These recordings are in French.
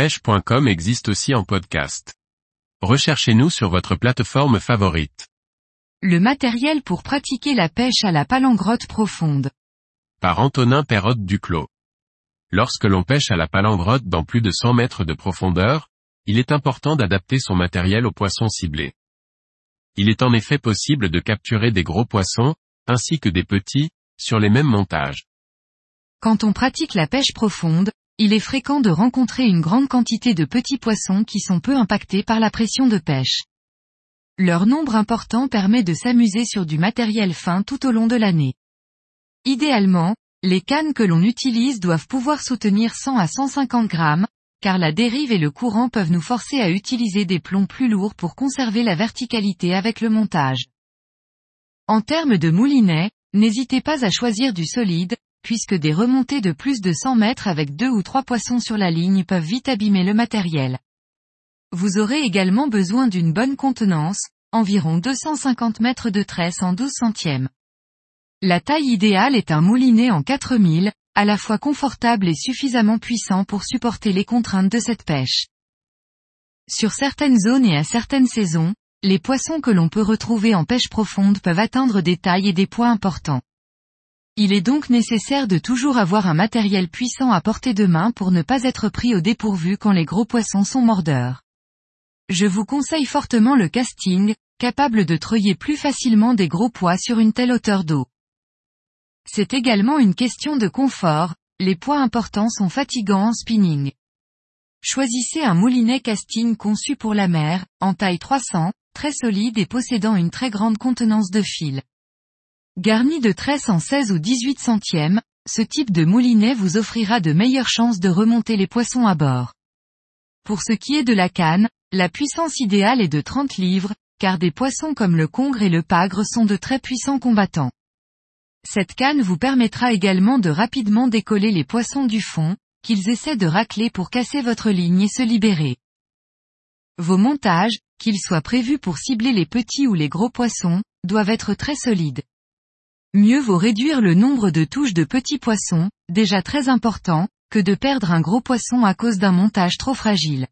pêche.com existe aussi en podcast. Recherchez-nous sur votre plateforme favorite. Le matériel pour pratiquer la pêche à la palangrotte profonde. Par Antonin Perrotte Duclos. Lorsque l'on pêche à la palangrotte dans plus de 100 mètres de profondeur, il est important d'adapter son matériel aux poissons ciblés. Il est en effet possible de capturer des gros poissons, ainsi que des petits, sur les mêmes montages. Quand on pratique la pêche profonde, il est fréquent de rencontrer une grande quantité de petits poissons qui sont peu impactés par la pression de pêche. Leur nombre important permet de s'amuser sur du matériel fin tout au long de l'année. Idéalement, les cannes que l'on utilise doivent pouvoir soutenir 100 à 150 grammes, car la dérive et le courant peuvent nous forcer à utiliser des plombs plus lourds pour conserver la verticalité avec le montage. En termes de moulinet, n'hésitez pas à choisir du solide, puisque des remontées de plus de 100 mètres avec deux ou trois poissons sur la ligne peuvent vite abîmer le matériel. Vous aurez également besoin d'une bonne contenance, environ 250 mètres de tresse en 12 centièmes. La taille idéale est un moulinet en 4000, à la fois confortable et suffisamment puissant pour supporter les contraintes de cette pêche. Sur certaines zones et à certaines saisons, les poissons que l'on peut retrouver en pêche profonde peuvent atteindre des tailles et des poids importants. Il est donc nécessaire de toujours avoir un matériel puissant à portée de main pour ne pas être pris au dépourvu quand les gros poissons sont mordeurs. Je vous conseille fortement le casting, capable de treuiller plus facilement des gros poids sur une telle hauteur d'eau. C'est également une question de confort, les poids importants sont fatigants en spinning. Choisissez un moulinet casting conçu pour la mer, en taille 300, très solide et possédant une très grande contenance de fil. Garni de tresses en 16 ou 18 centièmes, ce type de moulinet vous offrira de meilleures chances de remonter les poissons à bord. Pour ce qui est de la canne, la puissance idéale est de 30 livres, car des poissons comme le congre et le pagre sont de très puissants combattants. Cette canne vous permettra également de rapidement décoller les poissons du fond, qu'ils essaient de racler pour casser votre ligne et se libérer. Vos montages, qu'ils soient prévus pour cibler les petits ou les gros poissons, doivent être très solides. Mieux vaut réduire le nombre de touches de petits poissons, déjà très important, que de perdre un gros poisson à cause d'un montage trop fragile.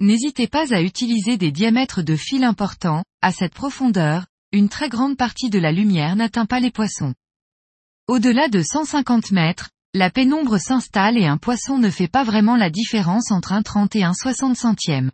N'hésitez pas à utiliser des diamètres de fil importants, à cette profondeur, une très grande partie de la lumière n'atteint pas les poissons. Au-delà de 150 mètres, la pénombre s'installe et un poisson ne fait pas vraiment la différence entre un 30 et un 60 centième.